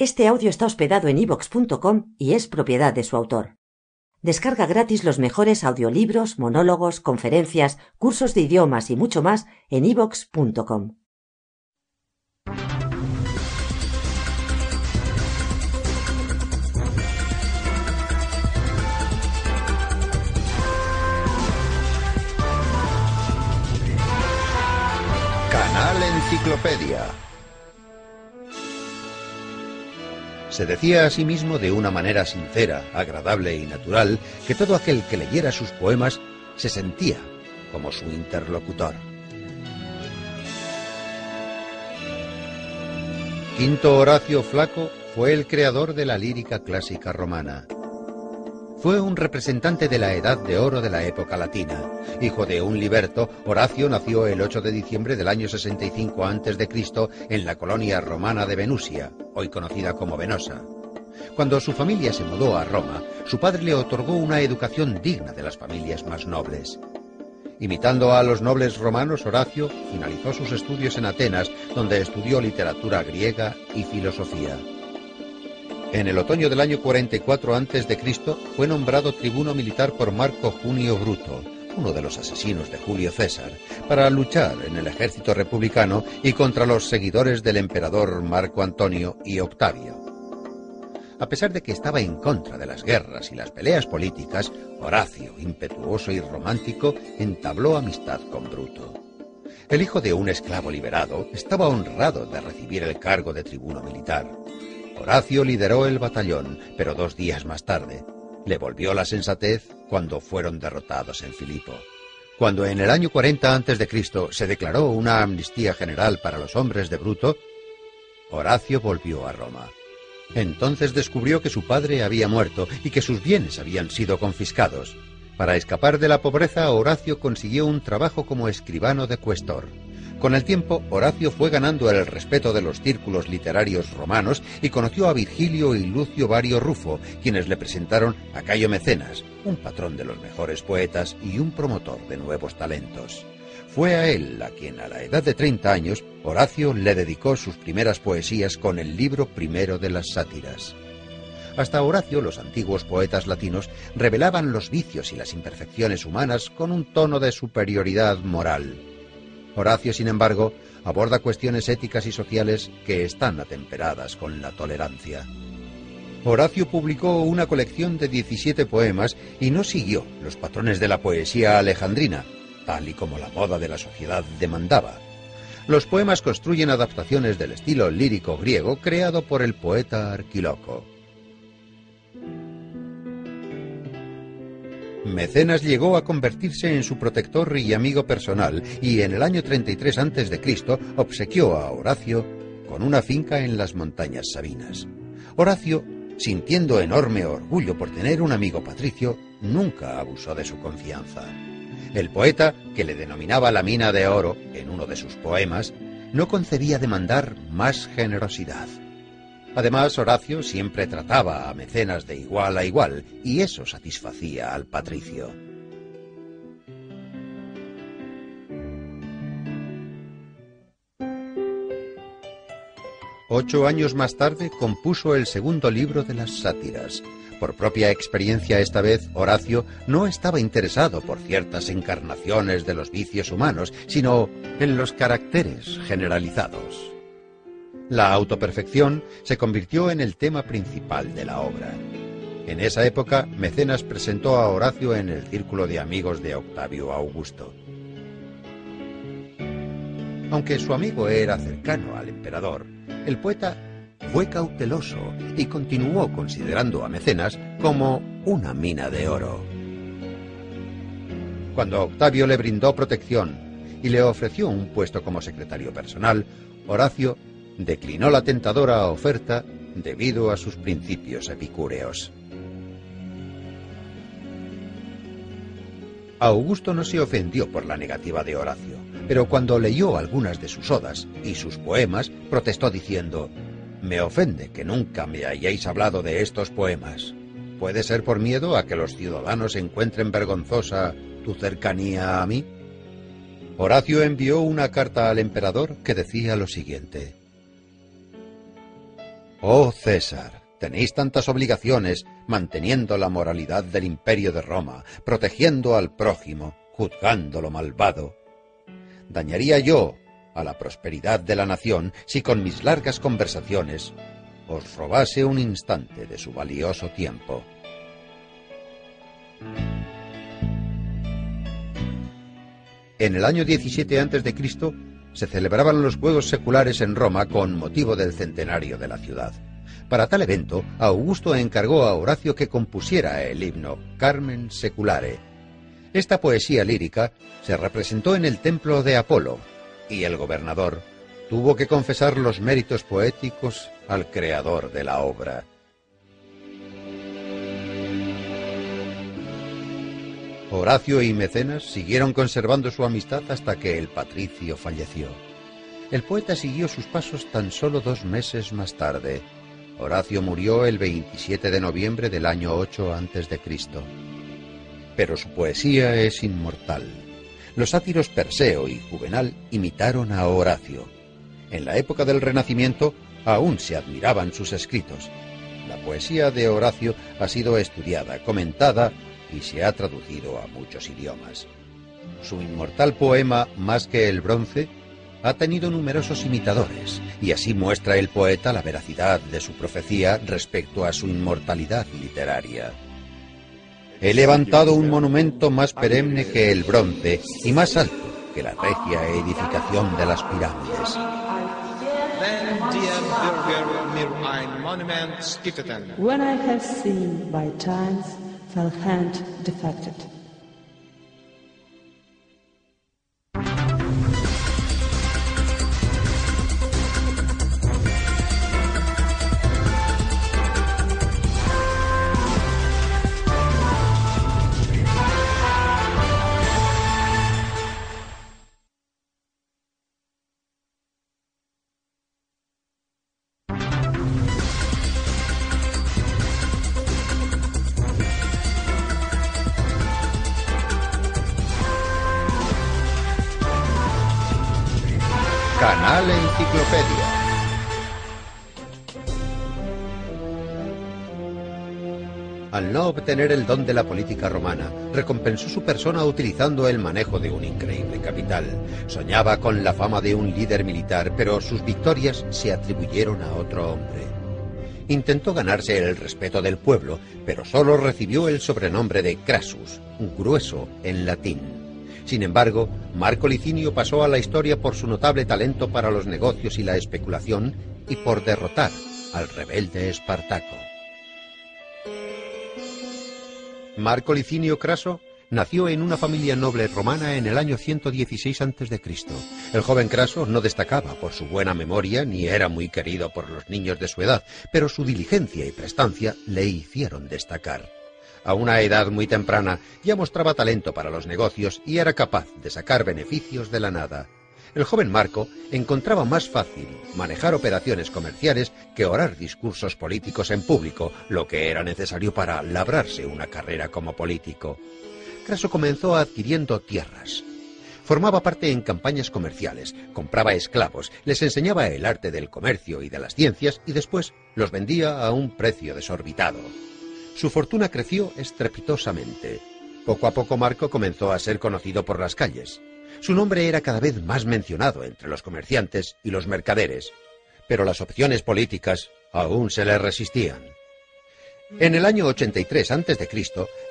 Este audio está hospedado en ivox.com y es propiedad de su autor. Descarga gratis los mejores audiolibros, monólogos, conferencias, cursos de idiomas y mucho más en ivox.com. Canal Enciclopedia. Se decía a sí mismo de una manera sincera, agradable y natural que todo aquel que leyera sus poemas se sentía como su interlocutor. Quinto Horacio Flaco fue el creador de la lírica clásica romana. Fue un representante de la Edad de Oro de la época latina. Hijo de un liberto, Horacio nació el 8 de diciembre del año 65 a.C. en la colonia romana de Venusia, hoy conocida como Venosa. Cuando su familia se mudó a Roma, su padre le otorgó una educación digna de las familias más nobles. Imitando a los nobles romanos, Horacio finalizó sus estudios en Atenas, donde estudió literatura griega y filosofía. En el otoño del año 44 a.C. fue nombrado tribuno militar por Marco Junio Bruto, uno de los asesinos de Julio César, para luchar en el ejército republicano y contra los seguidores del emperador Marco Antonio y Octavio. A pesar de que estaba en contra de las guerras y las peleas políticas, Horacio, impetuoso y romántico, entabló amistad con Bruto. El hijo de un esclavo liberado estaba honrado de recibir el cargo de tribuno militar. Horacio lideró el batallón, pero dos días más tarde le volvió la sensatez cuando fueron derrotados en Filipo. Cuando en el año 40 a.C. se declaró una amnistía general para los hombres de Bruto, Horacio volvió a Roma. Entonces descubrió que su padre había muerto y que sus bienes habían sido confiscados. Para escapar de la pobreza, Horacio consiguió un trabajo como escribano de cuestor. Con el tiempo, Horacio fue ganando el respeto de los círculos literarios romanos y conoció a Virgilio y Lucio Vario Rufo, quienes le presentaron a Cayo Mecenas, un patrón de los mejores poetas y un promotor de nuevos talentos. Fue a él a quien a la edad de 30 años Horacio le dedicó sus primeras poesías con el libro primero de las sátiras. Hasta Horacio los antiguos poetas latinos revelaban los vicios y las imperfecciones humanas con un tono de superioridad moral. Horacio, sin embargo, aborda cuestiones éticas y sociales que están atemperadas con la tolerancia. Horacio publicó una colección de 17 poemas y no siguió los patrones de la poesía alejandrina, tal y como la moda de la sociedad demandaba. Los poemas construyen adaptaciones del estilo lírico griego creado por el poeta Arquiloco. Mecenas llegó a convertirse en su protector y amigo personal y en el año 33 a.C. obsequió a Horacio con una finca en las montañas Sabinas. Horacio, sintiendo enorme orgullo por tener un amigo patricio, nunca abusó de su confianza. El poeta, que le denominaba la mina de oro en uno de sus poemas, no concebía demandar más generosidad. Además, Horacio siempre trataba a Mecenas de igual a igual, y eso satisfacía al patricio. Ocho años más tarde compuso el segundo libro de las sátiras. Por propia experiencia esta vez, Horacio no estaba interesado por ciertas encarnaciones de los vicios humanos, sino en los caracteres generalizados. La autoperfección se convirtió en el tema principal de la obra. En esa época, Mecenas presentó a Horacio en el círculo de amigos de Octavio Augusto. Aunque su amigo era cercano al emperador, el poeta fue cauteloso y continuó considerando a Mecenas como una mina de oro. Cuando Octavio le brindó protección y le ofreció un puesto como secretario personal, Horacio declinó la tentadora oferta debido a sus principios epicúreos. Augusto no se ofendió por la negativa de Horacio, pero cuando leyó algunas de sus odas y sus poemas, protestó diciendo, Me ofende que nunca me hayáis hablado de estos poemas. ¿Puede ser por miedo a que los ciudadanos encuentren vergonzosa tu cercanía a mí? Horacio envió una carta al emperador que decía lo siguiente. Oh César, tenéis tantas obligaciones, manteniendo la moralidad del imperio de Roma, protegiendo al prójimo, juzgando lo malvado. Dañaría yo a la prosperidad de la nación si con mis largas conversaciones os robase un instante de su valioso tiempo. En el año 17 a.C. se celebraban los Juegos Seculares en Roma con motivo del centenario de la ciudad. Para tal evento, Augusto encargó a Horacio que compusiera el himno Carmen Seculare. Esta poesía lírica se representó en el templo de Apolo, y el gobernador tuvo que confesar los méritos poéticos al creador de la obra. Horacio y Mecenas siguieron conservando su amistad hasta que el patricio falleció. El poeta siguió sus pasos tan solo dos meses más tarde. Horacio murió el 27 de noviembre del año 8 a.C. Pero su poesía es inmortal. Los sátiros Perseo y Juvenal imitaron a Horacio. En la época del Renacimiento aún se admiraban sus escritos. La poesía de Horacio ha sido estudiada, comentada y se ha traducido a muchos idiomas. Su inmortal poema Más que el bronce ha tenido numerosos imitadores y así muestra el poeta la veracidad de su profecía respecto a su inmortalidad literaria. He levantado un monumento más perenne que el bronce y más alto que la regia edificación de las pirámides. When I have seen by times fell hand defected. Obtener el don de la política romana, recompensó su persona utilizando el manejo de un increíble capital. Soñaba con la fama de un líder militar, pero sus victorias se atribuyeron a otro hombre. Intentó ganarse el respeto del pueblo, pero solo recibió el sobrenombre de Crassus, grueso en latín. Sin embargo, Marco Licinio pasó a la historia por su notable talento para los negocios y la especulación y por derrotar al rebelde Espartaco. Marco Licinio Craso nació en una familia noble romana en el año 116 a.C. El joven Craso no destacaba por su buena memoria ni era muy querido por los niños de su edad, pero su diligencia y prestancia le hicieron destacar. A una edad muy temprana ya mostraba talento para los negocios y era capaz de sacar beneficios de la nada. El joven Marco encontraba más fácil manejar operaciones comerciales que orar discursos políticos en público, lo que era necesario para labrarse una carrera como político. Craso comenzó adquiriendo tierras. Formaba parte en campañas comerciales, compraba esclavos, les enseñaba el arte del comercio y de las ciencias y después los vendía a un precio desorbitado. Su fortuna creció estrepitosamente. Poco a poco Marco comenzó a ser conocido por las calles. Su nombre era cada vez más mencionado entre los comerciantes y los mercaderes, pero las opciones políticas aún se le resistían. En el año 83 a.C.,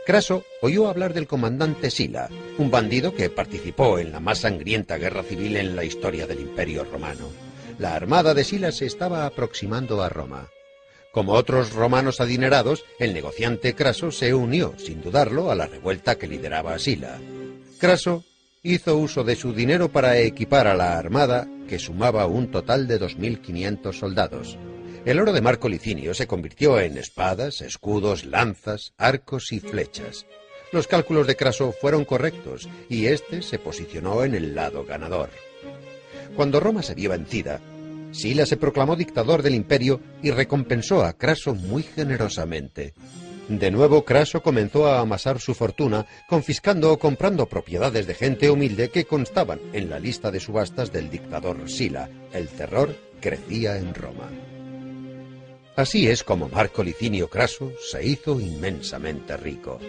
Craso oyó hablar del comandante Sila, un bandido que participó en la más sangrienta guerra civil en la historia del Imperio Romano. La armada de Sila se estaba aproximando a Roma. Como otros romanos adinerados, el negociante Craso se unió, sin dudarlo, a la revuelta que lideraba Sila. Craso hizo uso de su dinero para equipar a la armada, que sumaba un total de 2.500 soldados. El oro de Marco Licinio se convirtió en espadas, escudos, lanzas, arcos y flechas. Los cálculos de Craso fueron correctos y éste se posicionó en el lado ganador. Cuando Roma se vio vencida, Sila se proclamó dictador del imperio y recompensó a Craso muy generosamente. De nuevo, Craso comenzó a amasar su fortuna, confiscando o comprando propiedades de gente humilde que constaban en la lista de subastas del dictador Sila. El terror crecía en Roma. Así es como Marco Licinio Craso se hizo inmensamente rico.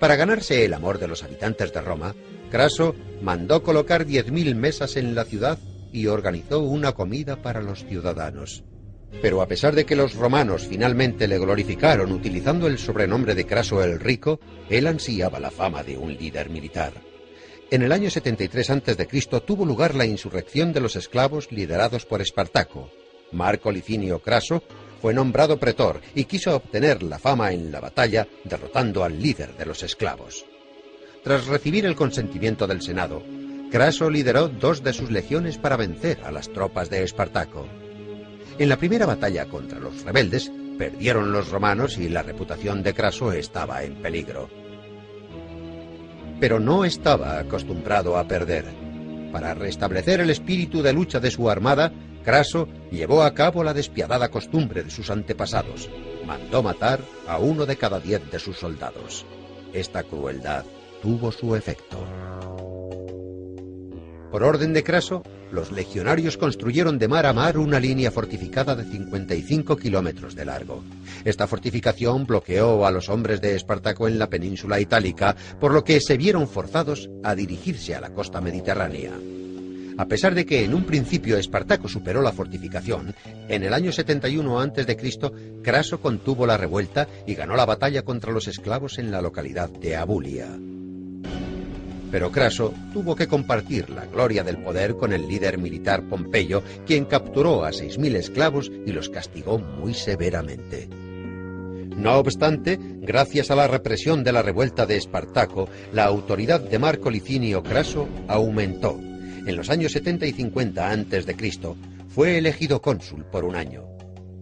Para ganarse el amor de los habitantes de Roma, Craso mandó colocar diez mil mesas en la ciudad y organizó una comida para los ciudadanos. Pero a pesar de que los romanos finalmente le glorificaron utilizando el sobrenombre de Craso el Rico, él ansiaba la fama de un líder militar. En el año 73 a.C. tuvo lugar la insurrección de los esclavos liderados por Espartaco. Marco Licinio Craso fue nombrado pretor y quiso obtener la fama en la batalla derrotando al líder de los esclavos. Tras recibir el consentimiento del Senado, Craso lideró dos de sus legiones para vencer a las tropas de Espartaco. En la primera batalla contra los rebeldes, perdieron los romanos y la reputación de Craso estaba en peligro. Pero no estaba acostumbrado a perder. Para restablecer el espíritu de lucha de su armada, Craso llevó a cabo la despiadada costumbre de sus antepasados. Mandó matar a uno de cada diez de sus soldados. Esta crueldad tuvo su efecto. Por orden de Craso, los legionarios construyeron de mar a mar una línea fortificada de 55 kilómetros de largo. Esta fortificación bloqueó a los hombres de Espartaco en la península itálica, por lo que se vieron forzados a dirigirse a la costa mediterránea. A pesar de que en un principio Espartaco superó la fortificación, en el año 71 a.C., Craso contuvo la revuelta y ganó la batalla contra los esclavos en la localidad de Abulia. Pero Craso tuvo que compartir la gloria del poder con el líder militar Pompeyo, quien capturó a 6.000 esclavos y los castigó muy severamente. No obstante, gracias a la represión de la revuelta de Espartaco, la autoridad de Marco Licinio Craso aumentó. En los años 70 y 50 a.C., fue elegido cónsul por un año.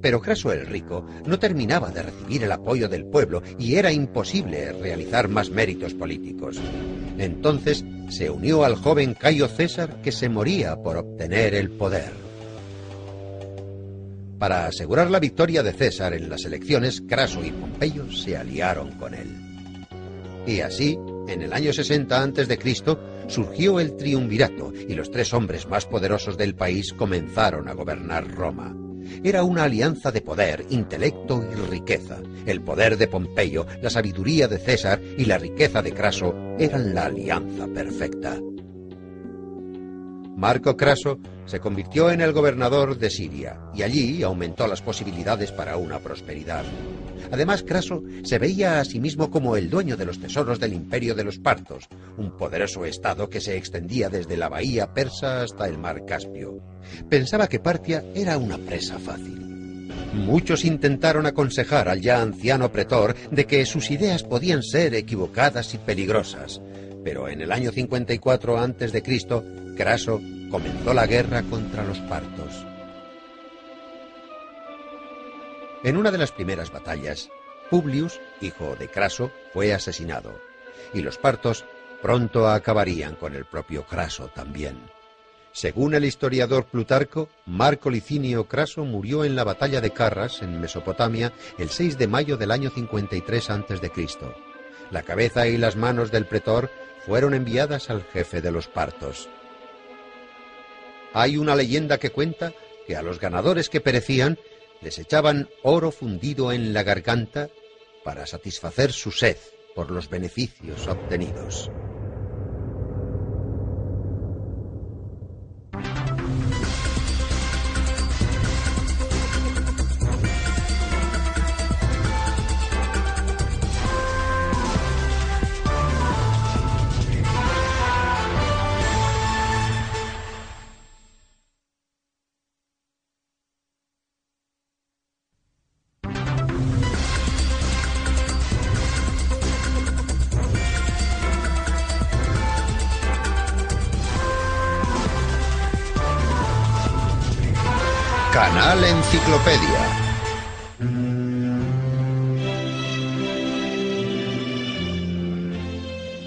Pero Craso el Rico no terminaba de recibir el apoyo del pueblo y era imposible realizar más méritos políticos. Entonces se unió al joven Cayo César que se moría por obtener el poder. Para asegurar la victoria de César en las elecciones, Craso y Pompeyo se aliaron con él. Y así, en el año 60 a.C., surgió el triunvirato y los tres hombres más poderosos del país comenzaron a gobernar Roma. Era una alianza de poder, intelecto y riqueza. El poder de Pompeyo, la sabiduría de César y la riqueza de Craso eran la alianza perfecta. Marco Craso se convirtió en el gobernador de Siria y allí aumentó las posibilidades para una prosperidad. Además, Craso se veía a sí mismo como el dueño de los tesoros del imperio de los partos, un poderoso estado que se extendía desde la bahía persa hasta el mar Caspio. Pensaba que Partia era una presa fácil. Muchos intentaron aconsejar al ya anciano pretor de que sus ideas podían ser equivocadas y peligrosas, pero en el año 54 a.C., Craso comenzó la guerra contra los partos. En una de las primeras batallas, Publius, hijo de Craso, fue asesinado, y los partos pronto acabarían con el propio Craso también. Según el historiador Plutarco, Marco Licinio Craso murió en la batalla de Carras, en Mesopotamia, el 6 de mayo del año 53 a.C. La cabeza y las manos del pretor fueron enviadas al jefe de los partos. Hay una leyenda que cuenta que a los ganadores que perecían les echaban oro fundido en la garganta para satisfacer su sed por los beneficios obtenidos. Enciclopedia.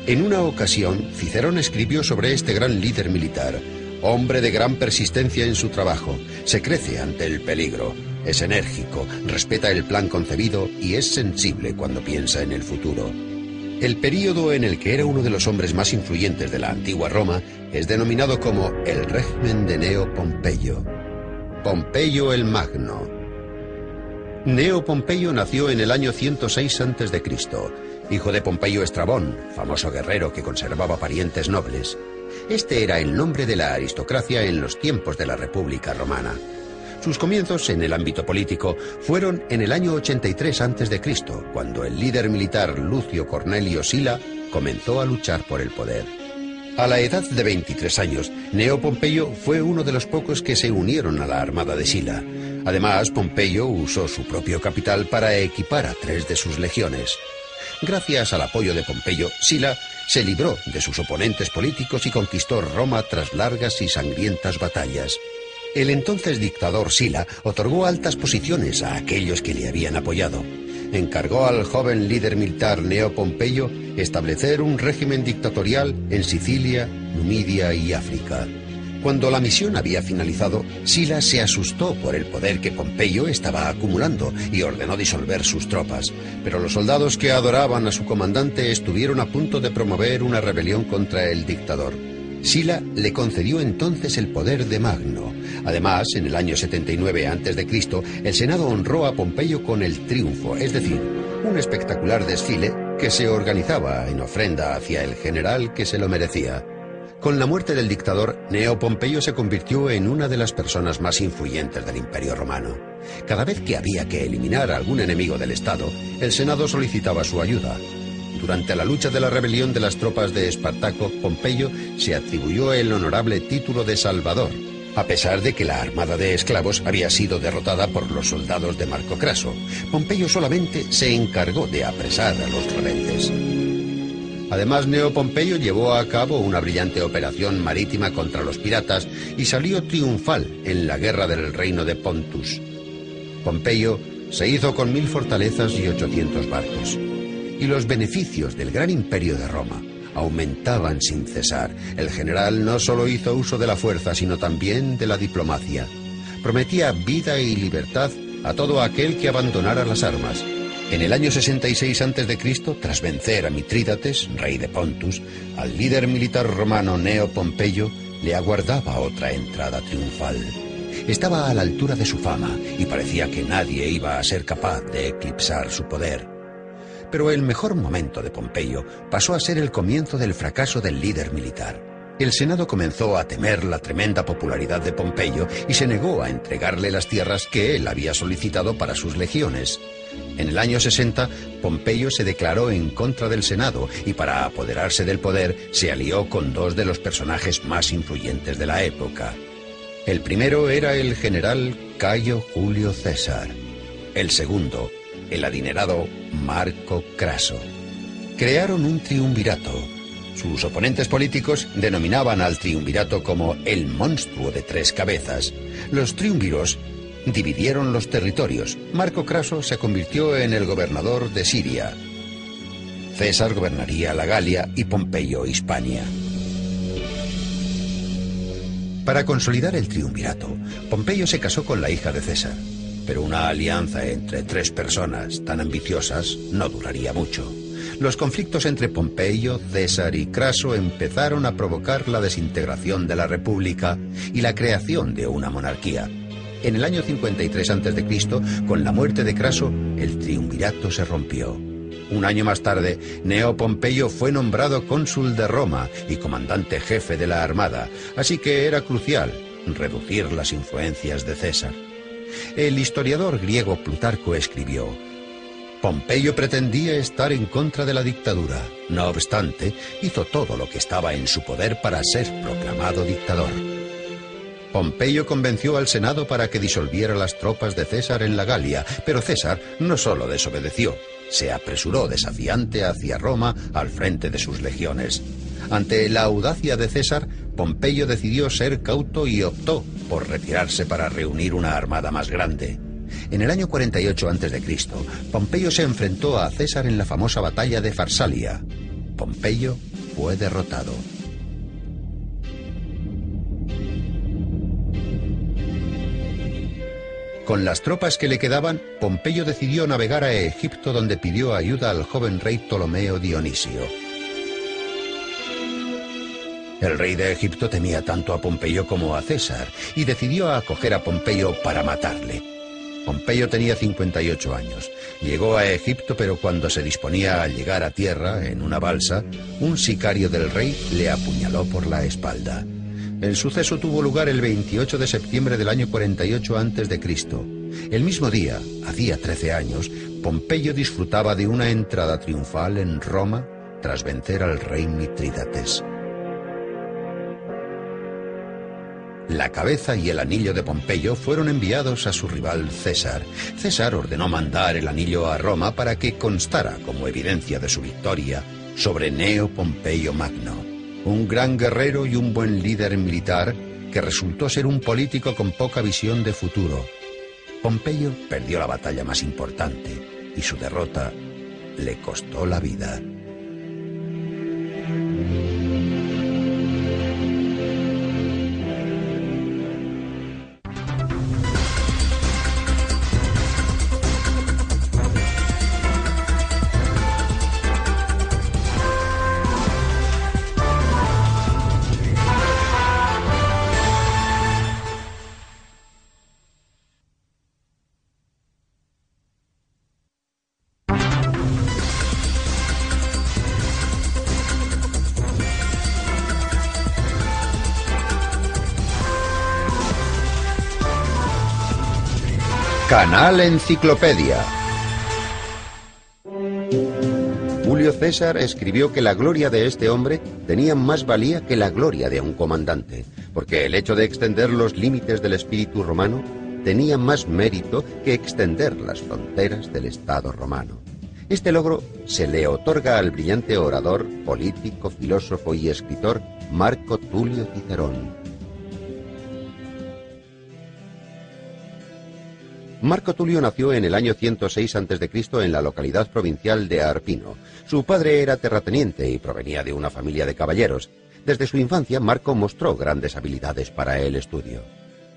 En una ocasión, Cicerón escribió sobre este gran líder militar, hombre de gran persistencia en su trabajo, se crece ante el peligro, es enérgico, respeta el plan concebido y es sensible cuando piensa en el futuro. El período en el que era uno de los hombres más influyentes de la antigua Roma es denominado como el régimen de Neo Pompeyo. Pompeyo el Magno. Neo Pompeyo nació en el año 106 a.C., hijo de Pompeyo Estrabón, famoso guerrero que conservaba parientes nobles. Este era el nombre de la aristocracia en los tiempos de la República Romana. Sus comienzos en el ámbito político fueron en el año 83 a.C., cuando el líder militar Lucio Cornelio Sila comenzó a luchar por el poder. A la edad de 23 años, Neo Pompeyo fue uno de los pocos que se unieron a la armada de Sila. Además, Pompeyo usó su propio capital para equipar a tres de sus legiones. Gracias al apoyo de Pompeyo, Sila se libró de sus oponentes políticos y conquistó Roma tras largas y sangrientas batallas. El entonces dictador Sila otorgó altas posiciones a aquellos que le habían apoyado. Encargó al joven líder militar Neo Pompeyo establecer un régimen dictatorial en Sicilia, Numidia y África. Cuando la misión había finalizado, Sila se asustó por el poder que Pompeyo estaba acumulando y ordenó disolver sus tropas. Pero los soldados que adoraban a su comandante estuvieron a punto de promover una rebelión contra el dictador. Sila le concedió entonces el poder de Magno. Además, en el año 79 a.C., el Senado honró a Pompeyo con el triunfo, es decir, un espectacular desfile que se organizaba en ofrenda hacia el general que se lo merecía. Con la muerte del dictador, Neo Pompeyo se convirtió en una de las personas más influyentes del Imperio Romano. Cada vez que había que eliminar a algún enemigo del Estado, el Senado solicitaba su ayuda. Durante la lucha de la rebelión de las tropas de Espartaco, Pompeyo se atribuyó el honorable título de Salvador, a pesar de que la armada de esclavos había sido derrotada por los soldados de Marco Craso. Pompeyo solamente se encargó de apresar a los rebeldes. Además, Neo Pompeyo llevó a cabo una brillante operación marítima contra los piratas y salió triunfal en la guerra del reino de Pontus. Pompeyo se hizo con mil fortalezas y ochocientos barcos. Y los beneficios del gran imperio de Roma aumentaban sin cesar. El general no solo hizo uso de la fuerza, sino también de la diplomacia. Prometía vida y libertad a todo aquel que abandonara las armas en el año 66 a.C., tras vencer a Mitrídates, rey de Pontus, al líder militar romano Neo Pompeyo le aguardaba otra entrada triunfal. Estaba a la altura de su fama y parecía que nadie iba a ser capaz de eclipsar su poder. Pero el mejor momento de Pompeyo pasó a ser el comienzo del fracaso del líder militar. El Senado comenzó a temer la tremenda popularidad de Pompeyo y se negó a entregarle las tierras que él había solicitado para sus legiones. En el año 60, Pompeyo se declaró en contra del Senado y para apoderarse del poder se alió con dos de los personajes más influyentes de la época. El primero era el general Cayo Julio César. El segundo, el adinerado Marco Craso. Crearon un triunvirato. Sus oponentes políticos denominaban al triunvirato como el monstruo de tres cabezas. Los triunviros dividieron los territorios. Marco Craso se convirtió en el gobernador de Siria. César gobernaría la Galia y Pompeyo Hispania. Para consolidar el triunvirato, Pompeyo se casó con la hija de César, pero una alianza entre tres personas tan ambiciosas no duraría mucho. Los conflictos entre Pompeyo, César y Craso empezaron a provocar la desintegración de la República y la creación de una monarquía. En el año 53 a.C., con la muerte de Craso, el triunvirato se rompió. Un año más tarde, Neo Pompeyo fue nombrado cónsul de Roma y comandante jefe de la Armada, así que era crucial reducir las influencias de César. El historiador griego Plutarco escribió, Pompeyo pretendía estar en contra de la dictadura. No obstante, hizo todo lo que estaba en su poder para ser proclamado dictador. Pompeyo convenció al Senado para que disolviera las tropas de César en la Galia, pero César no solo desobedeció, se apresuró desafiante hacia Roma al frente de sus legiones. Ante la audacia de César, Pompeyo decidió ser cauto y optó por retirarse para reunir una armada más grande. En el año 48 a.C., Pompeyo se enfrentó a César en la famosa batalla de Farsalia. Pompeyo fue derrotado. Con las tropas que le quedaban, Pompeyo decidió navegar a Egipto donde pidió ayuda al joven rey Ptolomeo Dionisio. El rey de Egipto temía tanto a Pompeyo como a César y decidió acoger a Pompeyo para matarle. Pompeyo tenía 58 años. Llegó a Egipto, pero cuando se disponía a llegar a tierra en una balsa, un sicario del rey le apuñaló por la espalda. El suceso tuvo lugar el 28 de septiembre del año 48 a.C. El mismo día, hacía 13 años, Pompeyo disfrutaba de una entrada triunfal en Roma tras vencer al rey Mitrídates. La cabeza y el anillo de Pompeyo fueron enviados a su rival César. César ordenó mandar el anillo a Roma para que constara como evidencia de su victoria sobre Neo Pompeyo Magno, un gran guerrero y un buen líder militar que resultó ser un político con poca visión de futuro. Pompeyo perdió la batalla más importante y su derrota le costó la vida. Canal Enciclopedia. Julio César escribió que la gloria de este hombre tenía más valía que la gloria de un comandante, porque el hecho de extender los límites del espíritu romano tenía más mérito que extender las fronteras del Estado romano. Este logro se le otorga al brillante orador, político, filósofo y escritor Marco Tulio Cicerón. Marco Tulio nació en el año 106 a.C. en la localidad provincial de Arpino. Su padre era terrateniente y provenía de una familia de caballeros. Desde su infancia, Marco mostró grandes habilidades para el estudio.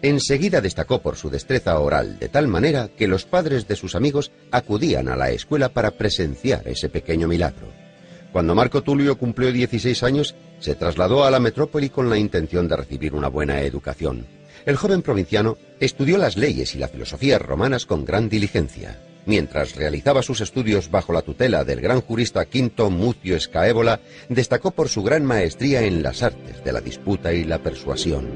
Enseguida destacó por su destreza oral, de tal manera que los padres de sus amigos acudían a la escuela para presenciar ese pequeño milagro. Cuando Marco Tulio cumplió 16 años, se trasladó a la metrópoli con la intención de recibir una buena educación. El joven provinciano estudió las leyes y la filosofía romanas con gran diligencia. Mientras realizaba sus estudios bajo la tutela del gran jurista Quinto Mucio Escaébola, destacó por su gran maestría en las artes de la disputa y la persuasión.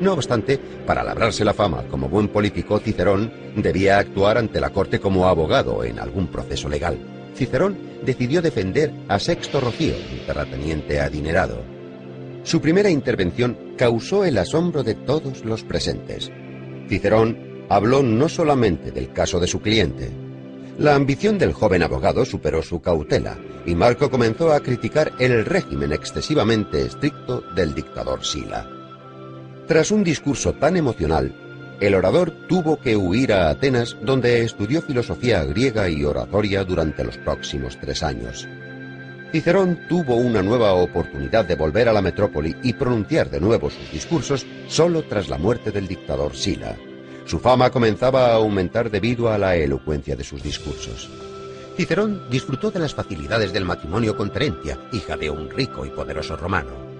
No obstante, para labrarse la fama como buen político, Cicerón debía actuar ante la corte como abogado en algún proceso legal. Cicerón decidió defender a Sexto Rocío, un terrateniente adinerado. Su primera intervención causó el asombro de todos los presentes. Cicerón habló no solamente del caso de su cliente. La ambición del joven abogado superó su cautela y Marco comenzó a criticar el régimen excesivamente estricto del dictador Sila. Tras un discurso tan emocional, el orador tuvo que huir a Atenas donde estudió filosofía griega y oratoria durante los próximos tres años. Cicerón tuvo una nueva oportunidad de volver a la metrópoli y pronunciar de nuevo sus discursos solo tras la muerte del dictador Sila. Su fama comenzaba a aumentar debido a la elocuencia de sus discursos. Cicerón disfrutó de las facilidades del matrimonio con Terentia, hija de un rico y poderoso romano.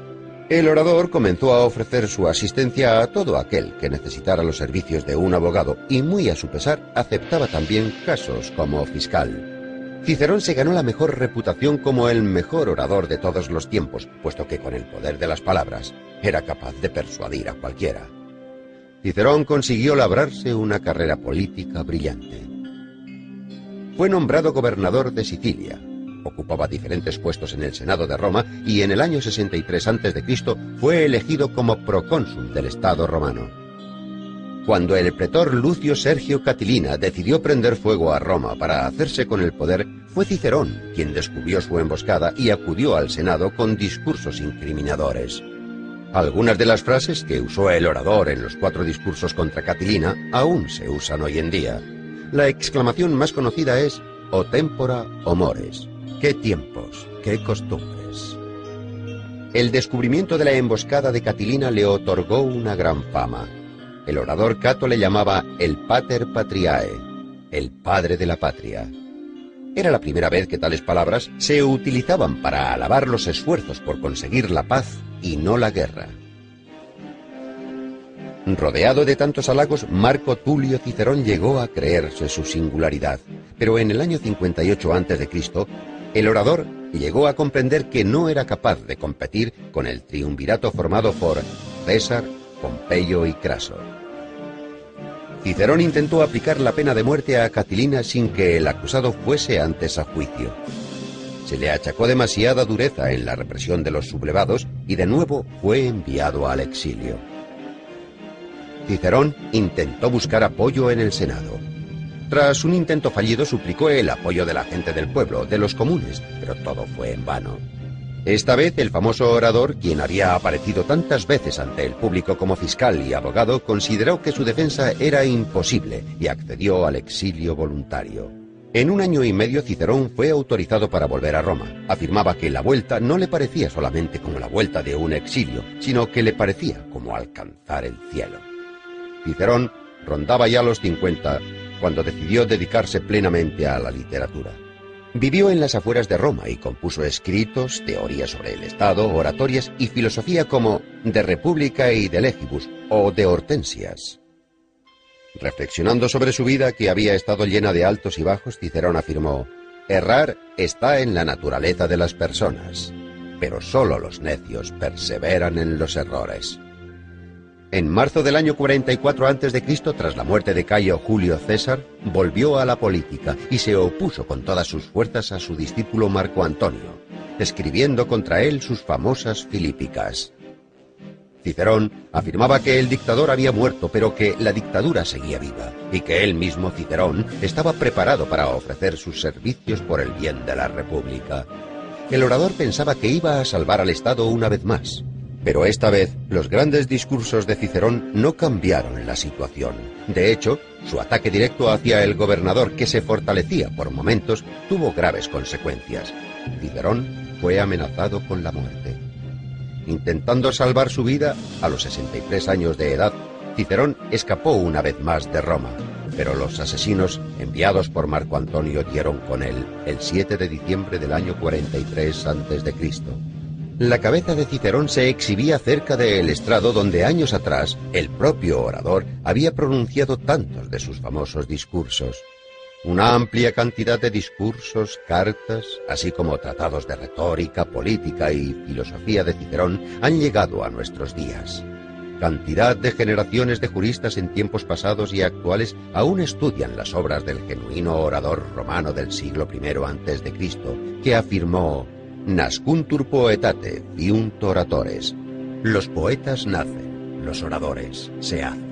El orador comenzó a ofrecer su asistencia a todo aquel que necesitara los servicios de un abogado y muy a su pesar aceptaba también casos como fiscal. Cicerón se ganó la mejor reputación como el mejor orador de todos los tiempos, puesto que con el poder de las palabras era capaz de persuadir a cualquiera. Cicerón consiguió labrarse una carrera política brillante. Fue nombrado gobernador de Sicilia, ocupaba diferentes puestos en el Senado de Roma y en el año 63 a.C. fue elegido como procónsul del Estado romano. Cuando el pretor Lucio Sergio Catilina decidió prender fuego a Roma para hacerse con el poder, fue Cicerón quien descubrió su emboscada y acudió al Senado con discursos incriminadores. Algunas de las frases que usó el orador en los cuatro discursos contra Catilina aún se usan hoy en día. La exclamación más conocida es o tempora o mores. ¡Qué tiempos! ¡Qué costumbres! El descubrimiento de la emboscada de Catilina le otorgó una gran fama. El orador Cato le llamaba el Pater Patriae, el padre de la patria. Era la primera vez que tales palabras se utilizaban para alabar los esfuerzos por conseguir la paz y no la guerra. Rodeado de tantos halagos, Marco Tulio Cicerón llegó a creerse su singularidad. Pero en el año 58 a.C., el orador llegó a comprender que no era capaz de competir con el triunvirato formado por César, Pompeyo y Craso. Cicerón intentó aplicar la pena de muerte a Catilina sin que el acusado fuese antes a juicio. Se le achacó demasiada dureza en la represión de los sublevados y de nuevo fue enviado al exilio. Cicerón intentó buscar apoyo en el Senado. Tras un intento fallido suplicó el apoyo de la gente del pueblo, de los comunes, pero todo fue en vano. Esta vez el famoso orador, quien había aparecido tantas veces ante el público como fiscal y abogado, consideró que su defensa era imposible y accedió al exilio voluntario. En un año y medio Cicerón fue autorizado para volver a Roma. Afirmaba que la vuelta no le parecía solamente como la vuelta de un exilio, sino que le parecía como alcanzar el cielo. Cicerón rondaba ya los 50 cuando decidió dedicarse plenamente a la literatura. Vivió en las afueras de Roma y compuso escritos, teorías sobre el Estado, oratorias y filosofía como De República y de Legibus o de Hortensias. Reflexionando sobre su vida que había estado llena de altos y bajos, Cicerón afirmó, Errar está en la naturaleza de las personas, pero solo los necios perseveran en los errores. En marzo del año 44 a.C., tras la muerte de Cayo Julio César, volvió a la política y se opuso con todas sus fuerzas a su discípulo Marco Antonio, escribiendo contra él sus famosas Filípicas. Cicerón afirmaba que el dictador había muerto, pero que la dictadura seguía viva, y que él mismo, Cicerón, estaba preparado para ofrecer sus servicios por el bien de la República. El orador pensaba que iba a salvar al Estado una vez más, pero esta vez los grandes discursos de Cicerón no cambiaron la situación. De hecho, su ataque directo hacia el gobernador, que se fortalecía por momentos, tuvo graves consecuencias. Cicerón fue amenazado con la muerte. Intentando salvar su vida, a los 63 años de edad, Cicerón escapó una vez más de Roma, pero los asesinos enviados por Marco Antonio dieron con él el 7 de diciembre del año 43 a.C. La cabeza de Cicerón se exhibía cerca del estrado donde años atrás el propio orador había pronunciado tantos de sus famosos discursos. Una amplia cantidad de discursos, cartas, así como tratados de retórica, política y filosofía de Cicerón han llegado a nuestros días. Cantidad de generaciones de juristas en tiempos pasados y actuales aún estudian las obras del genuino orador romano del siglo I a.C., que afirmó Nascuntur poetate, fiunt oratores. Los poetas nacen, los oradores se hacen.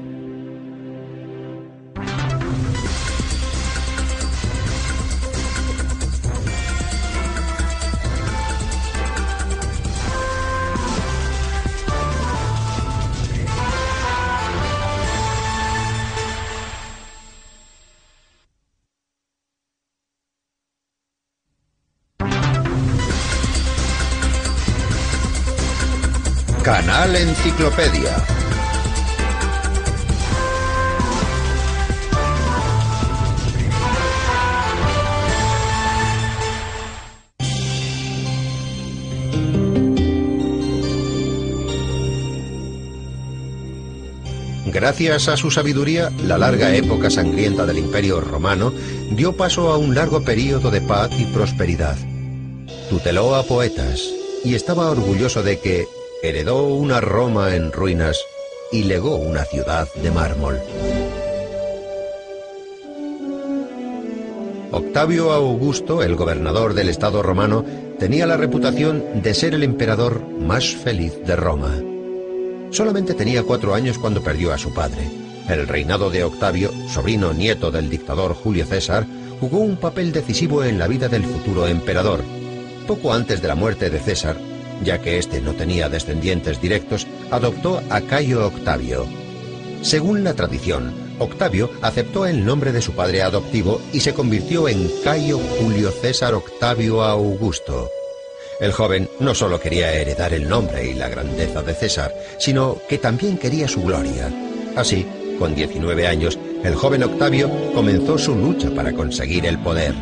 Gracias a su sabiduría, la larga época sangrienta del Imperio romano dio paso a un largo período de paz y prosperidad. Tuteló a poetas y estaba orgulloso de que, heredó una Roma en ruinas y legó una ciudad de mármol. Octavio Augusto, el gobernador del Estado romano, tenía la reputación de ser el emperador más feliz de Roma. Solamente tenía cuatro años cuando perdió a su padre. El reinado de Octavio, sobrino nieto del dictador Julio César, jugó un papel decisivo en la vida del futuro emperador. Poco antes de la muerte de César, ya que éste no tenía descendientes directos, adoptó a Cayo Octavio. Según la tradición, Octavio aceptó el nombre de su padre adoptivo y se convirtió en Cayo Julio César Octavio Augusto. El joven no solo quería heredar el nombre y la grandeza de César, sino que también quería su gloria. Así, con 19 años, el joven Octavio comenzó su lucha para conseguir el poder.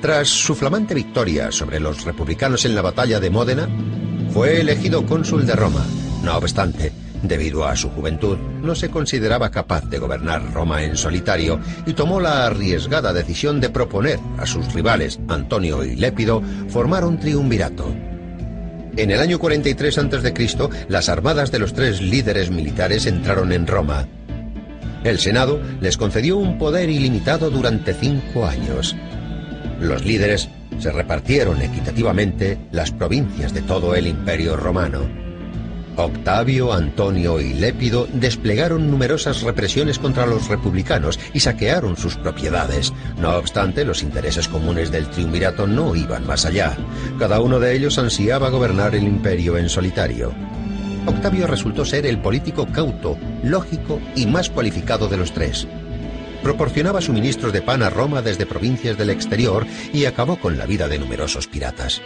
Tras su flamante victoria sobre los republicanos en la batalla de Módena, fue elegido cónsul de Roma. No obstante, Debido a su juventud, no se consideraba capaz de gobernar Roma en solitario y tomó la arriesgada decisión de proponer a sus rivales, Antonio y Lépido, formar un triunvirato. En el año 43 a.C., las armadas de los tres líderes militares entraron en Roma. El Senado les concedió un poder ilimitado durante cinco años. Los líderes se repartieron equitativamente las provincias de todo el imperio romano. Octavio, Antonio y Lépido desplegaron numerosas represiones contra los republicanos y saquearon sus propiedades. No obstante, los intereses comunes del triunvirato no iban más allá. Cada uno de ellos ansiaba gobernar el imperio en solitario. Octavio resultó ser el político cauto, lógico y más cualificado de los tres. Proporcionaba suministros de pan a Roma desde provincias del exterior y acabó con la vida de numerosos piratas.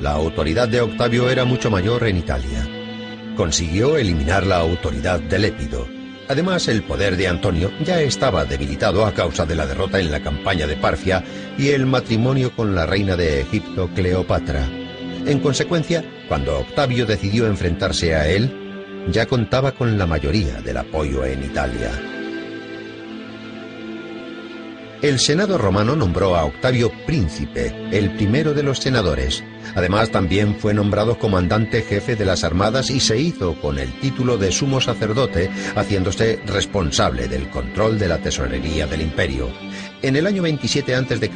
La autoridad de Octavio era mucho mayor en Italia consiguió eliminar la autoridad de Lépido. Además, el poder de Antonio ya estaba debilitado a causa de la derrota en la campaña de Parfia y el matrimonio con la reina de Egipto, Cleopatra. En consecuencia, cuando Octavio decidió enfrentarse a él, ya contaba con la mayoría del apoyo en Italia. El Senado romano nombró a Octavio príncipe, el primero de los senadores. Además, también fue nombrado comandante jefe de las armadas y se hizo con el título de sumo sacerdote, haciéndose responsable del control de la tesorería del imperio. En el año 27 a.C.,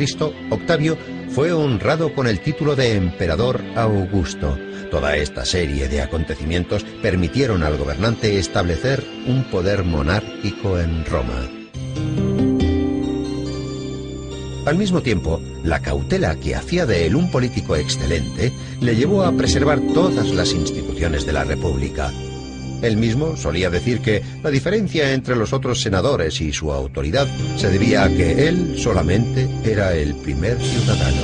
Octavio fue honrado con el título de emperador Augusto. Toda esta serie de acontecimientos permitieron al gobernante establecer un poder monárquico en Roma. Al mismo tiempo, la cautela que hacía de él un político excelente le llevó a preservar todas las instituciones de la República. Él mismo solía decir que la diferencia entre los otros senadores y su autoridad se debía a que él solamente era el primer ciudadano.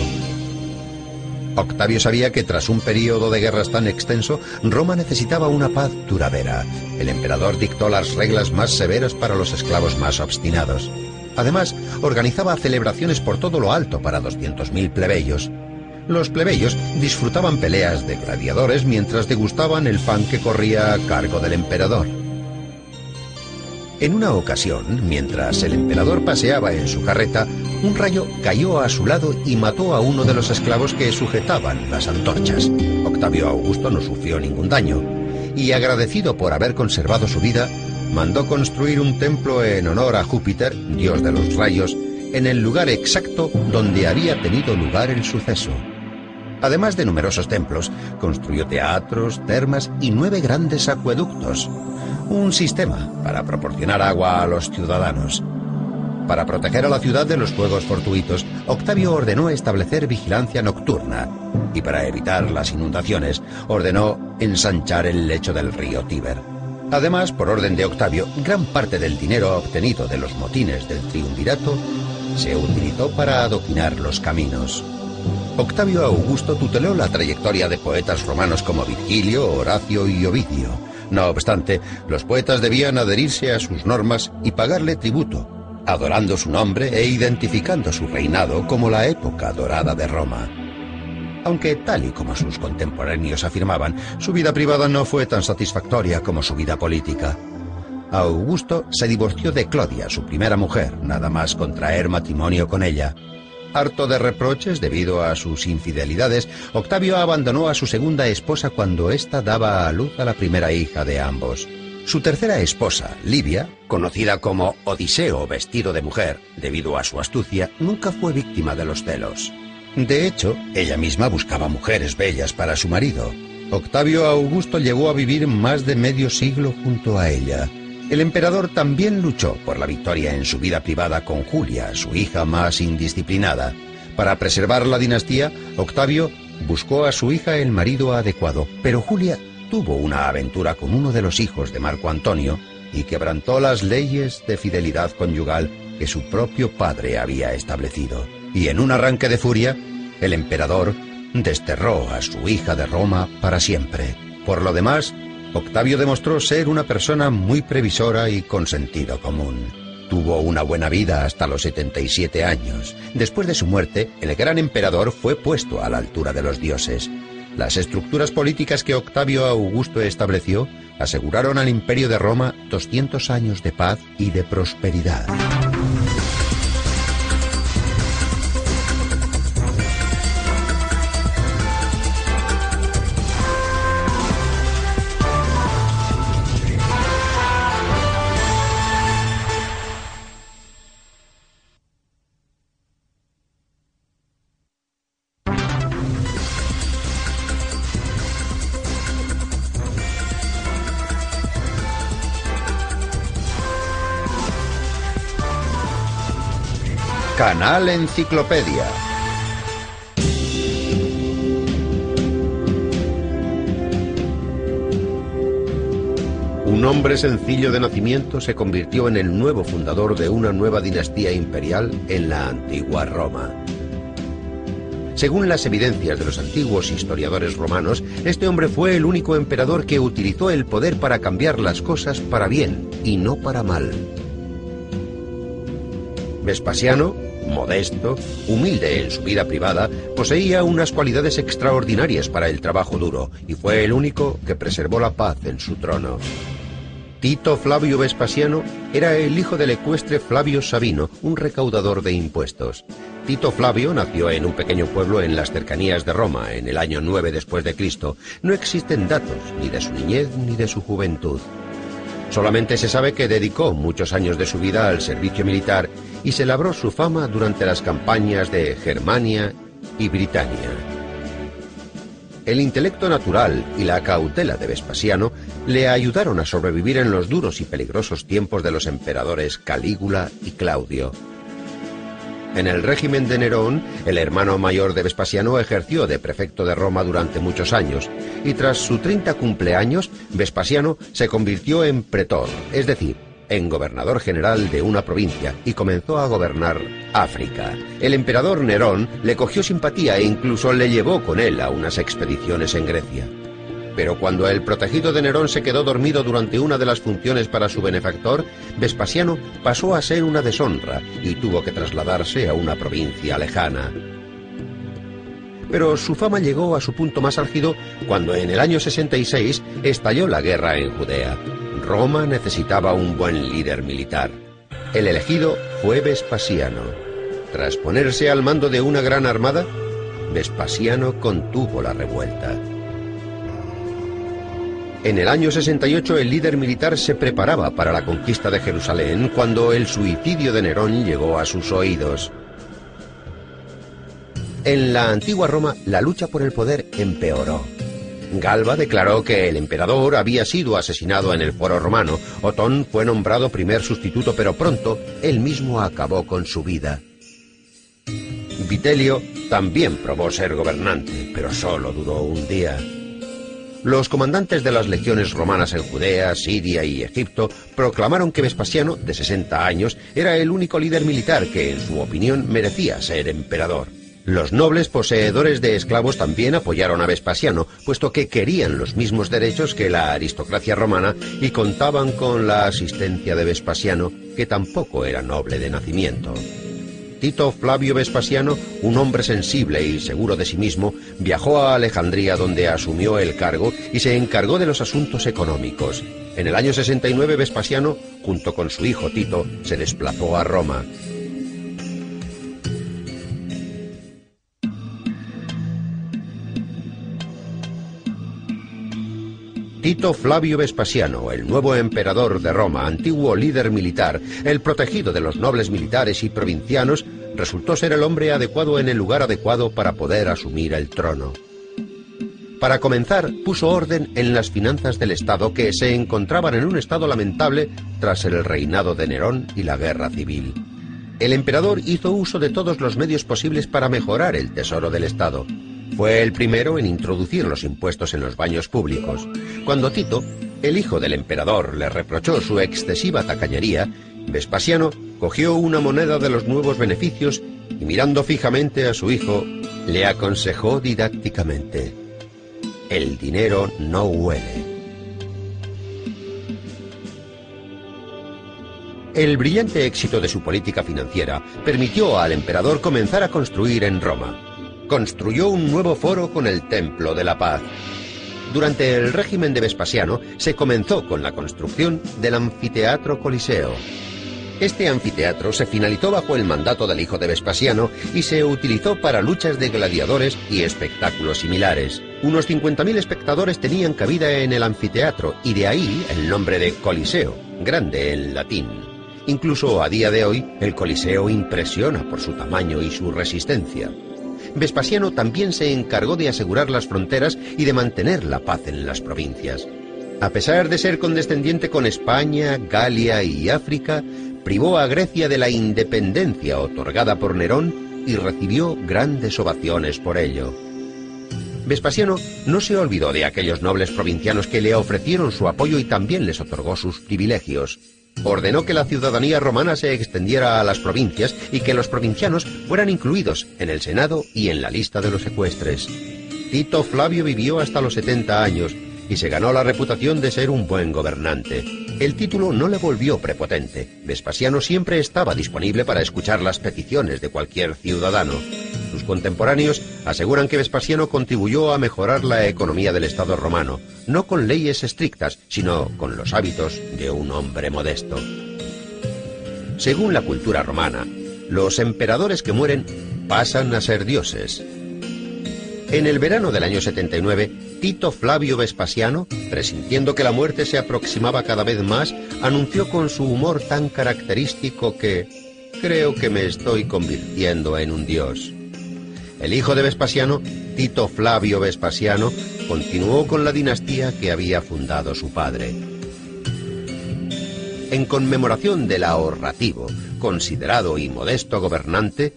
Octavio sabía que tras un periodo de guerras tan extenso, Roma necesitaba una paz duradera. El emperador dictó las reglas más severas para los esclavos más obstinados. Además, organizaba celebraciones por todo lo alto para 200.000 plebeyos. Los plebeyos disfrutaban peleas de gladiadores mientras degustaban el pan que corría a cargo del emperador. En una ocasión, mientras el emperador paseaba en su carreta, un rayo cayó a su lado y mató a uno de los esclavos que sujetaban las antorchas. Octavio Augusto no sufrió ningún daño, y agradecido por haber conservado su vida, mandó construir un templo en honor a Júpiter, dios de los rayos, en el lugar exacto donde había tenido lugar el suceso. Además de numerosos templos, construyó teatros, termas y nueve grandes acueductos, un sistema para proporcionar agua a los ciudadanos. Para proteger a la ciudad de los fuegos fortuitos, Octavio ordenó establecer vigilancia nocturna y para evitar las inundaciones ordenó ensanchar el lecho del río Tíber. Además, por orden de Octavio, gran parte del dinero obtenido de los motines del triunvirato se utilizó para adoquinar los caminos. Octavio Augusto tuteló la trayectoria de poetas romanos como Virgilio, Horacio y Ovidio. No obstante, los poetas debían adherirse a sus normas y pagarle tributo, adorando su nombre e identificando su reinado como la época dorada de Roma aunque tal y como sus contemporáneos afirmaban, su vida privada no fue tan satisfactoria como su vida política. Augusto se divorció de Claudia, su primera mujer, nada más contraer matrimonio con ella. Harto de reproches debido a sus infidelidades, Octavio abandonó a su segunda esposa cuando ésta daba a luz a la primera hija de ambos. Su tercera esposa, Livia, conocida como Odiseo vestido de mujer, debido a su astucia, nunca fue víctima de los celos. De hecho, ella misma buscaba mujeres bellas para su marido. Octavio Augusto llegó a vivir más de medio siglo junto a ella. El emperador también luchó por la victoria en su vida privada con Julia, su hija más indisciplinada. Para preservar la dinastía, Octavio buscó a su hija el marido adecuado, pero Julia tuvo una aventura con uno de los hijos de Marco Antonio y quebrantó las leyes de fidelidad conyugal que su propio padre había establecido. Y en un arranque de furia, el emperador desterró a su hija de Roma para siempre. Por lo demás, Octavio demostró ser una persona muy previsora y con sentido común. Tuvo una buena vida hasta los 77 años. Después de su muerte, el gran emperador fue puesto a la altura de los dioses. Las estructuras políticas que Octavio Augusto estableció aseguraron al imperio de Roma 200 años de paz y de prosperidad. Canal Enciclopedia. Un hombre sencillo de nacimiento se convirtió en el nuevo fundador de una nueva dinastía imperial en la antigua Roma. Según las evidencias de los antiguos historiadores romanos, este hombre fue el único emperador que utilizó el poder para cambiar las cosas para bien y no para mal. Vespasiano, modesto, humilde en su vida privada, poseía unas cualidades extraordinarias para el trabajo duro y fue el único que preservó la paz en su trono. Tito Flavio Vespasiano era el hijo del ecuestre Flavio Sabino, un recaudador de impuestos. Tito Flavio nació en un pequeño pueblo en las cercanías de Roma en el año 9 después de Cristo. No existen datos ni de su niñez ni de su juventud. Solamente se sabe que dedicó muchos años de su vida al servicio militar y se labró su fama durante las campañas de Germania y Britania. El intelecto natural y la cautela de Vespasiano le ayudaron a sobrevivir en los duros y peligrosos tiempos de los emperadores Calígula y Claudio. En el régimen de Nerón, el hermano mayor de Vespasiano ejerció de prefecto de Roma durante muchos años, y tras su 30 cumpleaños, Vespasiano se convirtió en pretor, es decir, en gobernador general de una provincia, y comenzó a gobernar África. El emperador Nerón le cogió simpatía e incluso le llevó con él a unas expediciones en Grecia. Pero cuando el protegido de Nerón se quedó dormido durante una de las funciones para su benefactor, Vespasiano pasó a ser una deshonra y tuvo que trasladarse a una provincia lejana. Pero su fama llegó a su punto más álgido cuando en el año 66 estalló la guerra en Judea. Roma necesitaba un buen líder militar. El elegido fue Vespasiano. Tras ponerse al mando de una gran armada, Vespasiano contuvo la revuelta. En el año 68 el líder militar se preparaba para la conquista de Jerusalén cuando el suicidio de Nerón llegó a sus oídos. En la antigua Roma la lucha por el poder empeoró. Galba declaró que el emperador había sido asesinado en el foro romano. Otón fue nombrado primer sustituto, pero pronto él mismo acabó con su vida. Vitelio también probó ser gobernante, pero solo duró un día. Los comandantes de las legiones romanas en Judea, Siria y Egipto proclamaron que Vespasiano, de 60 años, era el único líder militar que, en su opinión, merecía ser emperador. Los nobles poseedores de esclavos también apoyaron a Vespasiano, puesto que querían los mismos derechos que la aristocracia romana y contaban con la asistencia de Vespasiano, que tampoco era noble de nacimiento. Tito Flavio Vespasiano, un hombre sensible y seguro de sí mismo, viajó a Alejandría donde asumió el cargo y se encargó de los asuntos económicos. En el año 69 Vespasiano, junto con su hijo Tito, se desplazó a Roma. Tito Flavio Vespasiano, el nuevo emperador de Roma, antiguo líder militar, el protegido de los nobles militares y provincianos, resultó ser el hombre adecuado en el lugar adecuado para poder asumir el trono. Para comenzar, puso orden en las finanzas del Estado que se encontraban en un estado lamentable tras el reinado de Nerón y la guerra civil. El emperador hizo uso de todos los medios posibles para mejorar el tesoro del Estado. Fue el primero en introducir los impuestos en los baños públicos. Cuando Tito, el hijo del emperador, le reprochó su excesiva tacañería, Vespasiano cogió una moneda de los nuevos beneficios y mirando fijamente a su hijo, le aconsejó didácticamente, el dinero no huele. El brillante éxito de su política financiera permitió al emperador comenzar a construir en Roma. Construyó un nuevo foro con el Templo de la Paz. Durante el régimen de Vespasiano se comenzó con la construcción del Anfiteatro Coliseo. Este anfiteatro se finalizó bajo el mandato del hijo de Vespasiano y se utilizó para luchas de gladiadores y espectáculos similares. Unos 50.000 espectadores tenían cabida en el anfiteatro y de ahí el nombre de Coliseo, grande en latín. Incluso a día de hoy, el Coliseo impresiona por su tamaño y su resistencia. Vespasiano también se encargó de asegurar las fronteras y de mantener la paz en las provincias. A pesar de ser condescendiente con España, Galia y África, privó a Grecia de la independencia otorgada por Nerón y recibió grandes ovaciones por ello. Vespasiano no se olvidó de aquellos nobles provincianos que le ofrecieron su apoyo y también les otorgó sus privilegios. Ordenó que la ciudadanía romana se extendiera a las provincias y que los provincianos fueran incluidos en el Senado y en la lista de los secuestres. Tito Flavio vivió hasta los 70 años y se ganó la reputación de ser un buen gobernante. El título no le volvió prepotente. Vespasiano siempre estaba disponible para escuchar las peticiones de cualquier ciudadano. Contemporáneos aseguran que Vespasiano contribuyó a mejorar la economía del Estado romano, no con leyes estrictas, sino con los hábitos de un hombre modesto. Según la cultura romana, los emperadores que mueren pasan a ser dioses. En el verano del año 79, Tito Flavio Vespasiano, presintiendo que la muerte se aproximaba cada vez más, anunció con su humor tan característico que creo que me estoy convirtiendo en un dios. El hijo de Vespasiano, Tito Flavio Vespasiano, continuó con la dinastía que había fundado su padre. En conmemoración del ahorrativo, considerado y modesto gobernante,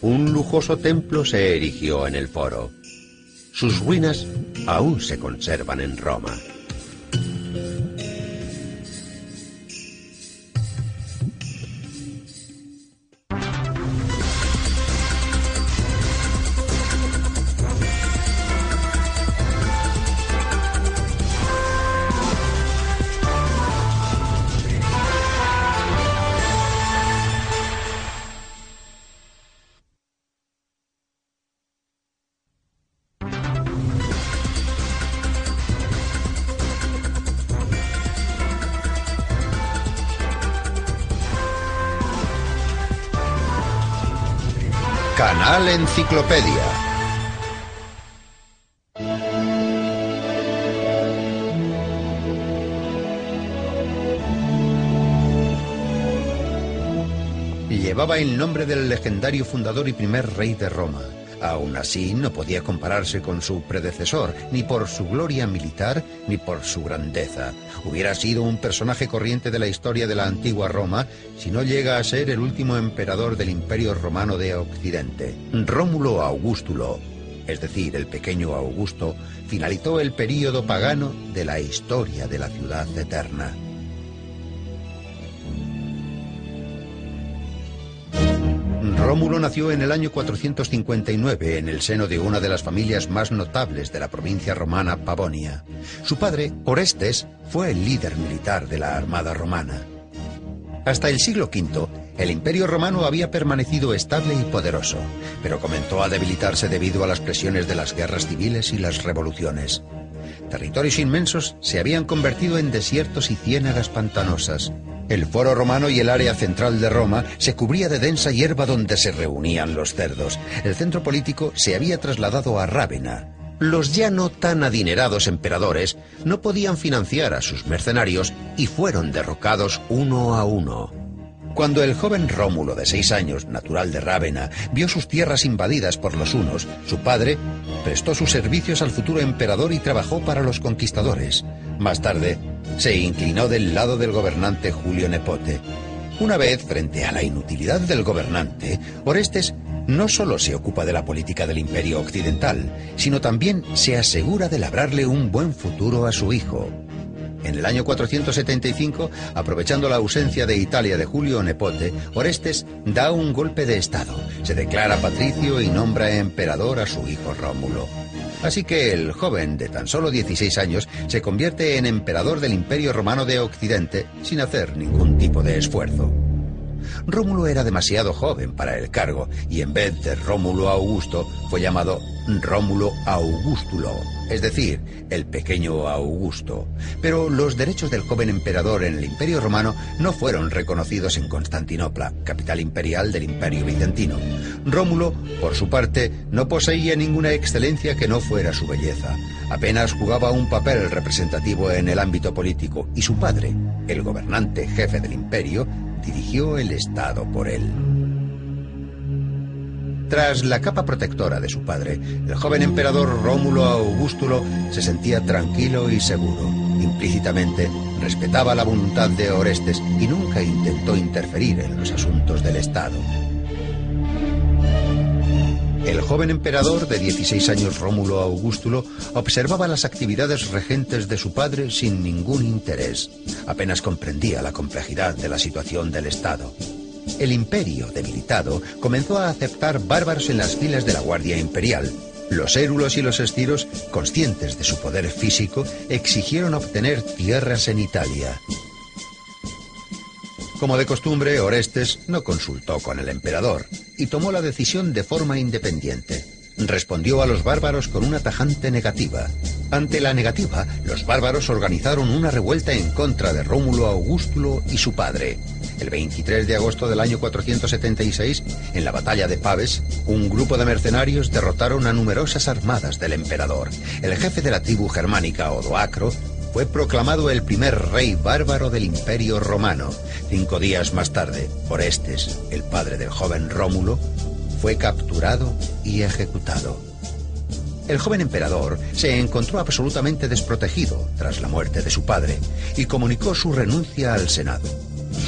un lujoso templo se erigió en el foro. Sus ruinas aún se conservan en Roma. Enciclopedia. Llevaba el nombre del legendario fundador y primer rey de Roma. Aún así, no podía compararse con su predecesor, ni por su gloria militar, ni por su grandeza. Hubiera sido un personaje corriente de la historia de la antigua Roma si no llega a ser el último emperador del Imperio Romano de Occidente. Rómulo Augustulo, es decir, el pequeño Augusto, finalizó el período pagano de la historia de la ciudad eterna. Rómulo nació en el año 459 en el seno de una de las familias más notables de la provincia romana Pavonia. Su padre, Orestes, fue el líder militar de la Armada romana. Hasta el siglo V, el imperio romano había permanecido estable y poderoso, pero comenzó a debilitarse debido a las presiones de las guerras civiles y las revoluciones. Territorios inmensos se habían convertido en desiertos y ciénagas pantanosas. El foro romano y el área central de Roma se cubría de densa hierba donde se reunían los cerdos. El centro político se había trasladado a Rávena. Los ya no tan adinerados emperadores no podían financiar a sus mercenarios y fueron derrocados uno a uno. Cuando el joven Rómulo, de seis años, natural de Rávena, vio sus tierras invadidas por los hunos, su padre prestó sus servicios al futuro emperador y trabajó para los conquistadores. Más tarde, se inclinó del lado del gobernante Julio Nepote. Una vez, frente a la inutilidad del gobernante, Orestes no solo se ocupa de la política del imperio occidental, sino también se asegura de labrarle un buen futuro a su hijo. En el año 475, aprovechando la ausencia de Italia de Julio Nepote, Orestes da un golpe de Estado, se declara patricio y nombra emperador a su hijo Rómulo. Así que el joven de tan solo 16 años se convierte en emperador del Imperio Romano de Occidente sin hacer ningún tipo de esfuerzo. Rómulo era demasiado joven para el cargo y en vez de Rómulo Augusto fue llamado Rómulo Augustulo, es decir, el pequeño Augusto. Pero los derechos del joven emperador en el Imperio Romano no fueron reconocidos en Constantinopla, capital imperial del Imperio Bizantino. Rómulo, por su parte, no poseía ninguna excelencia que no fuera su belleza. Apenas jugaba un papel representativo en el ámbito político y su padre, el gobernante jefe del imperio, dirigió el Estado por él. Tras la capa protectora de su padre, el joven emperador Rómulo Augustulo se sentía tranquilo y seguro. Implícitamente respetaba la voluntad de Orestes y nunca intentó interferir en los asuntos del Estado. El joven emperador de 16 años Rómulo Augustulo observaba las actividades regentes de su padre sin ningún interés. Apenas comprendía la complejidad de la situación del Estado. El imperio, debilitado, comenzó a aceptar bárbaros en las filas de la Guardia Imperial. Los érulos y los estiros, conscientes de su poder físico, exigieron obtener tierras en Italia. Como de costumbre, Orestes no consultó con el emperador y tomó la decisión de forma independiente. Respondió a los bárbaros con una tajante negativa. Ante la negativa, los bárbaros organizaron una revuelta en contra de Rómulo Augustulo y su padre. El 23 de agosto del año 476, en la batalla de Paves, un grupo de mercenarios derrotaron a numerosas armadas del emperador. El jefe de la tribu germánica, Odoacro, fue proclamado el primer rey bárbaro del Imperio Romano. Cinco días más tarde, Orestes, el padre del joven Rómulo, fue capturado y ejecutado. El joven emperador se encontró absolutamente desprotegido tras la muerte de su padre y comunicó su renuncia al Senado.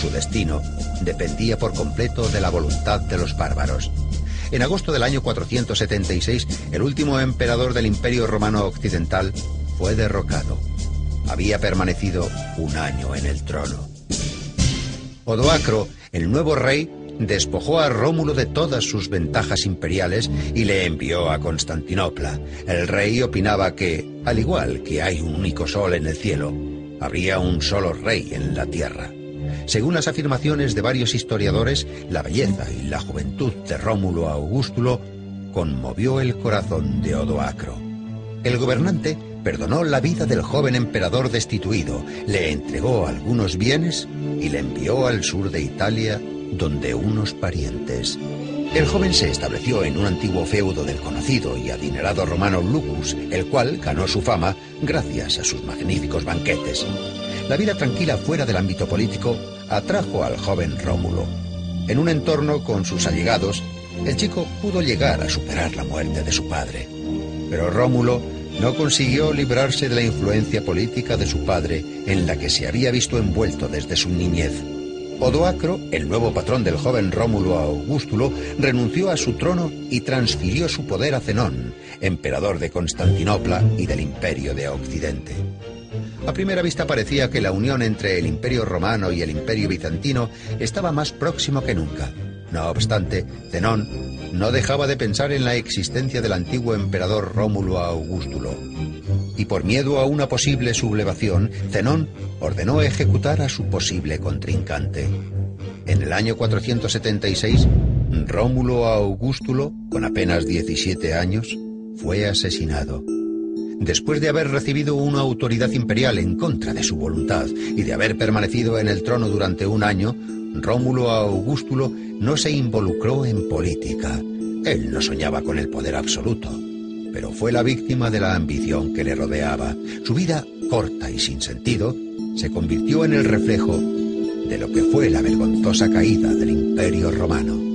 Su destino dependía por completo de la voluntad de los bárbaros. En agosto del año 476, el último emperador del Imperio Romano Occidental fue derrocado había permanecido un año en el trono. Odoacro, el nuevo rey, despojó a Rómulo de todas sus ventajas imperiales y le envió a Constantinopla. El rey opinaba que, al igual que hay un único sol en el cielo, habría un solo rey en la tierra. Según las afirmaciones de varios historiadores, la belleza y la juventud de Rómulo Augustulo conmovió el corazón de Odoacro. El gobernante perdonó la vida del joven emperador destituido, le entregó algunos bienes y le envió al sur de Italia, donde unos parientes. El joven se estableció en un antiguo feudo del conocido y adinerado romano Lucus, el cual ganó su fama gracias a sus magníficos banquetes. La vida tranquila fuera del ámbito político atrajo al joven Rómulo. En un entorno con sus allegados, el chico pudo llegar a superar la muerte de su padre. Pero Rómulo no consiguió librarse de la influencia política de su padre, en la que se había visto envuelto desde su niñez. Odoacro, el nuevo patrón del joven Rómulo Augustulo, renunció a su trono y transfirió su poder a Zenón, emperador de Constantinopla y del Imperio de Occidente. A primera vista parecía que la unión entre el Imperio romano y el Imperio bizantino estaba más próximo que nunca. No obstante, Zenón no dejaba de pensar en la existencia del antiguo emperador Rómulo Augustulo. Y por miedo a una posible sublevación, Zenón ordenó ejecutar a su posible contrincante. En el año 476, Rómulo Augustulo, con apenas 17 años, fue asesinado. Después de haber recibido una autoridad imperial en contra de su voluntad y de haber permanecido en el trono durante un año, Rómulo Augustulo no se involucró en política. Él no soñaba con el poder absoluto, pero fue la víctima de la ambición que le rodeaba. Su vida, corta y sin sentido, se convirtió en el reflejo de lo que fue la vergonzosa caída del Imperio Romano.